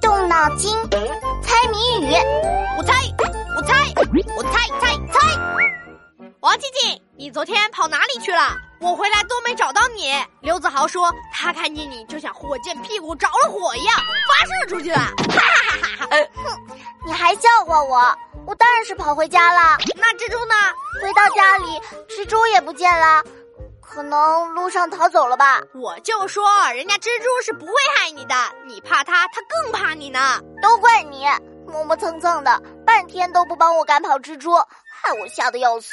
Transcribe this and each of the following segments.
动脑筋，猜谜语。我猜，我猜，我猜猜猜。王静静，你昨天跑哪里去了？我回来都没找到你。刘子豪说他看见你就像火箭屁股着了火一样，发射出去了。哈哈哈哈！哼，你还笑话我？我当然是跑回家了。那蜘蛛呢？回到家里，蜘蛛也不见了。可能路上逃走了吧？我就说，人家蜘蛛是不会害你的，你怕它，它更怕你呢。都怪你，磨磨蹭蹭的，半天都不帮我赶跑蜘蛛，害我吓得要死。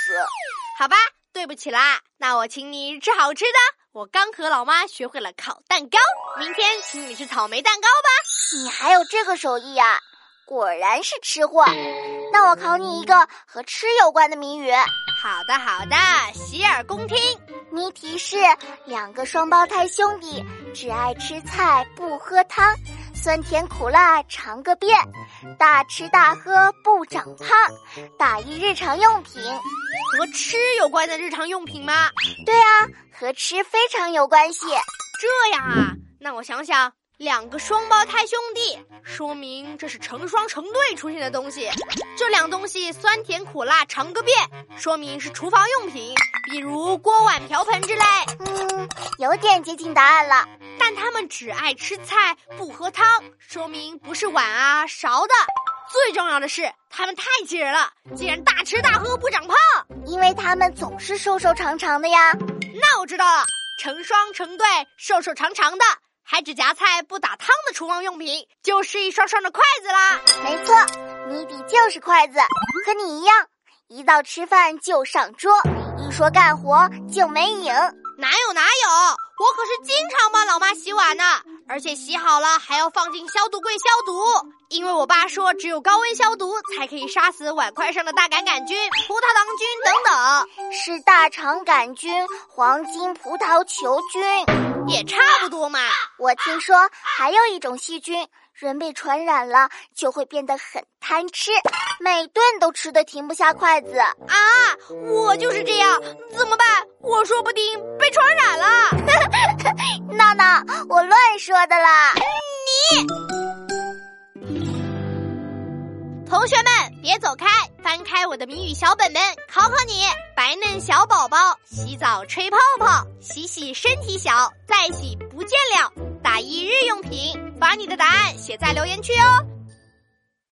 好吧，对不起啦，那我请你吃好吃的。我刚和老妈学会了烤蛋糕，明天请你吃草莓蛋糕吧。你还有这个手艺呀？果然是吃货。那我考你一个和吃有关的谜语。好的，好的，洗耳恭听。谜题是：两个双胞胎兄弟只爱吃菜不喝汤，酸甜苦辣尝个遍，大吃大喝不长胖，打一日常用品。和吃有关的日常用品吗？对啊，和吃非常有关系。这样啊，那我想想。两个双胞胎兄弟，说明这是成双成对出现的东西。这两东西酸甜苦辣尝个遍，说明是厨房用品，比如锅碗瓢盆之类。嗯，有点接近答案了。但他们只爱吃菜不喝汤，说明不是碗啊勺的。最重要的是，他们太气人了，竟然大吃大喝不长胖，因为他们总是瘦瘦长长的呀。那我知道了，成双成对，瘦瘦长长的。还只夹菜不打汤的厨房用品，就是一双双的筷子啦。没错，谜底就是筷子，和你一样，一到吃饭就上桌，一说干活就没影。哪有哪有，我可是经常帮老妈洗碗呢，而且洗好了还要放进消毒柜消毒，因为我爸说只有高温消毒才可以杀死碗筷上的大杆杆菌、葡萄糖菌等等。是大肠杆菌、黄金葡萄球菌。也差不多嘛。我听说还有一种细菌，人被传染了就会变得很贪吃，每顿都吃的停不下筷子啊！我就是这样，怎么办？我说不定被传染了。闹闹，我乱说的啦。你，同学们别走开，翻开我的谜语小本本，考考你。白嫩小宝宝洗澡吹泡泡，洗洗身体小，再洗不见了。打一日用品，把你的答案写在留言区哦。